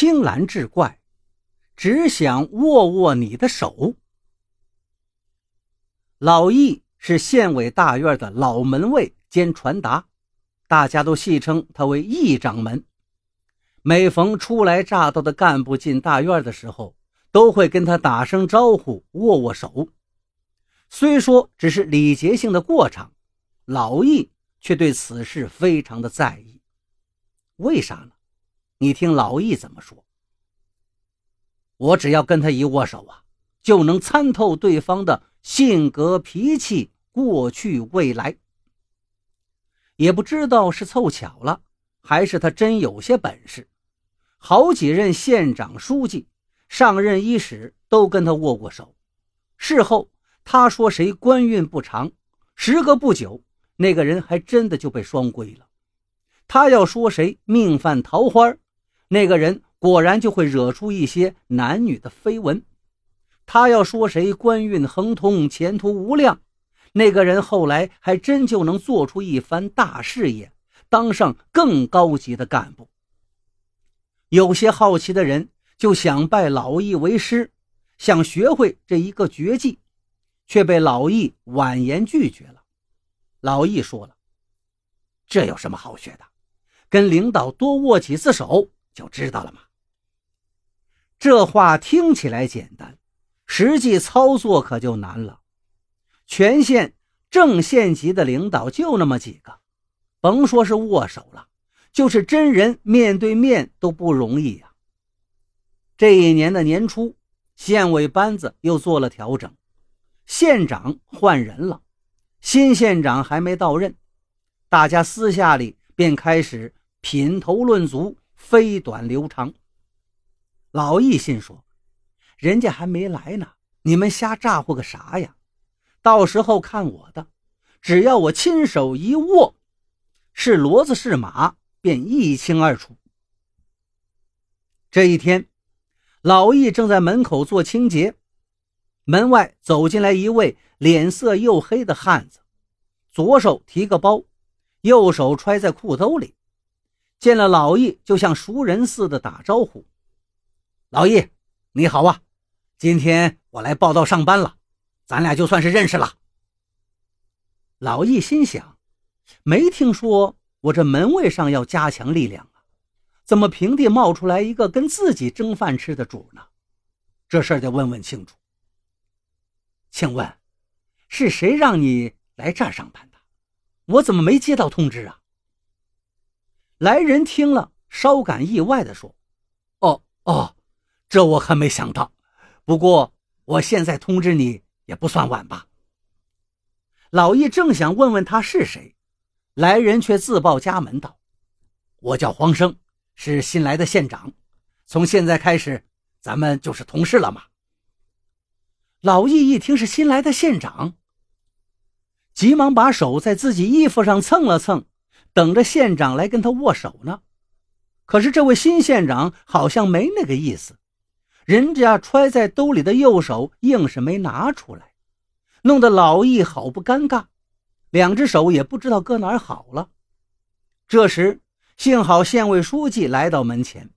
青蓝志怪，只想握握你的手。老易是县委大院的老门卫兼传达，大家都戏称他为易掌门。每逢初来乍到的干部进大院的时候，都会跟他打声招呼，握握手。虽说只是礼节性的过场，老易却对此事非常的在意。为啥呢？你听老易怎么说。我只要跟他一握手啊，就能参透对方的性格、脾气、过去、未来。也不知道是凑巧了，还是他真有些本事。好几任县长、书记上任伊始都跟他握过手。事后他说谁官运不长，时隔不久，那个人还真的就被双规了。他要说谁命犯桃花，那个人果然就会惹出一些男女的绯闻。他要说谁官运亨通，前途无量，那个人后来还真就能做出一番大事业，当上更高级的干部。有些好奇的人就想拜老易为师，想学会这一个绝技，却被老易婉言拒绝了。老易说了：“这有什么好学的？跟领导多握几次手就知道了嘛。”这话听起来简单，实际操作可就难了。全县正县级的领导就那么几个，甭说是握手了。就是真人面对面都不容易呀。这一年的年初，县委班子又做了调整，县长换人了，新县长还没到任，大家私下里便开始品头论足、飞短流长。老易心说：“人家还没来呢，你们瞎咋呼个啥呀？到时候看我的，只要我亲手一握，是骡子是马。”便一清二楚。这一天，老易正在门口做清洁，门外走进来一位脸色黝黑的汉子，左手提个包，右手揣在裤兜里。见了老易，就像熟人似的打招呼：“老易，你好啊！今天我来报道上班了，咱俩就算是认识了。”老易心想：没听说。我这门卫上要加强力量啊，怎么平地冒出来一个跟自己争饭吃的主呢？这事儿得问问清楚。请问，是谁让你来这儿上班的？我怎么没接到通知啊？来人听了，稍感意外地说：“哦哦，这我可没想到。不过我现在通知你也不算晚吧？”老易正想问问他是谁。来人却自报家门道：“我叫黄生，是新来的县长。从现在开始，咱们就是同事了嘛。”老易一听是新来的县长，急忙把手在自己衣服上蹭了蹭，等着县长来跟他握手呢。可是这位新县长好像没那个意思，人家揣在兜里的右手硬是没拿出来，弄得老易好不尴尬。两只手也不知道搁哪儿好了。这时，幸好县委书记来到门前，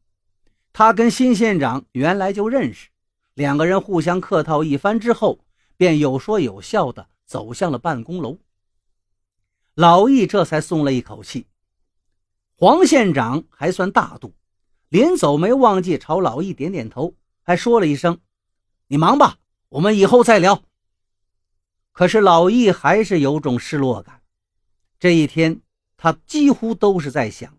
他跟新县长原来就认识，两个人互相客套一番之后，便有说有笑的走向了办公楼。老易这才松了一口气。黄县长还算大度，临走没忘记朝老易点点头，还说了一声：“你忙吧，我们以后再聊。”可是老易还是有种失落感。这一天，他几乎都是在想：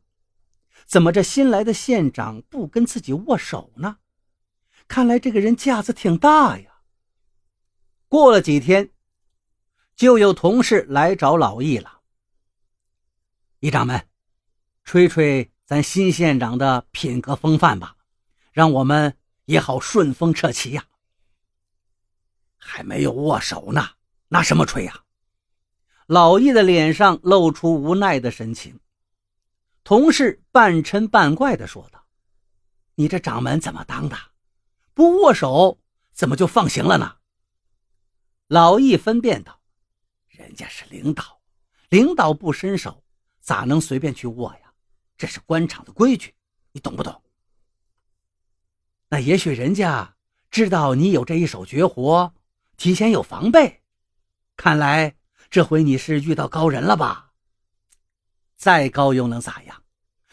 怎么这新来的县长不跟自己握手呢？看来这个人架子挺大呀。过了几天，就有同事来找老易了。一掌门，吹吹咱新县长的品格风范吧，让我们也好顺风撤旗呀。还没有握手呢。拿什么吹呀？老易的脸上露出无奈的神情。同事半嗔半怪地说道：“你这掌门怎么当的？不握手怎么就放行了呢？”老易分辨道：“人家是领导，领导不伸手，咋能随便去握呀？这是官场的规矩，你懂不懂？”那也许人家知道你有这一手绝活，提前有防备。看来这回你是遇到高人了吧？再高又能咋样？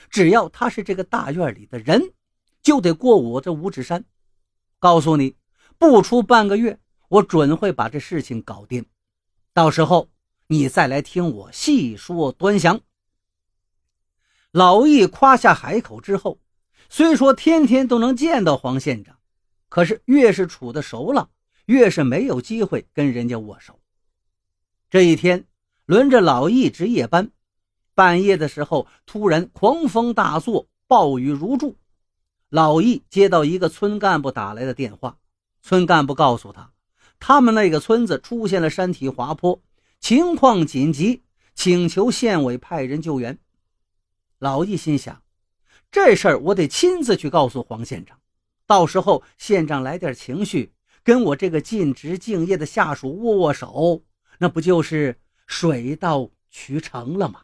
只要他是这个大院里的人，就得过我这五指山。告诉你，不出半个月，我准会把这事情搞定。到时候你再来听我细说端详。老易夸下海口之后，虽说天天都能见到黄县长，可是越是处的熟了，越是没有机会跟人家握手。这一天，轮着老易值夜班。半夜的时候，突然狂风大作，暴雨如注。老易接到一个村干部打来的电话，村干部告诉他，他们那个村子出现了山体滑坡，情况紧急，请求县委派人救援。老易心想，这事儿我得亲自去告诉黄县长，到时候县长来点情绪，跟我这个尽职敬业的下属握握手，那不就是水到渠成了吗？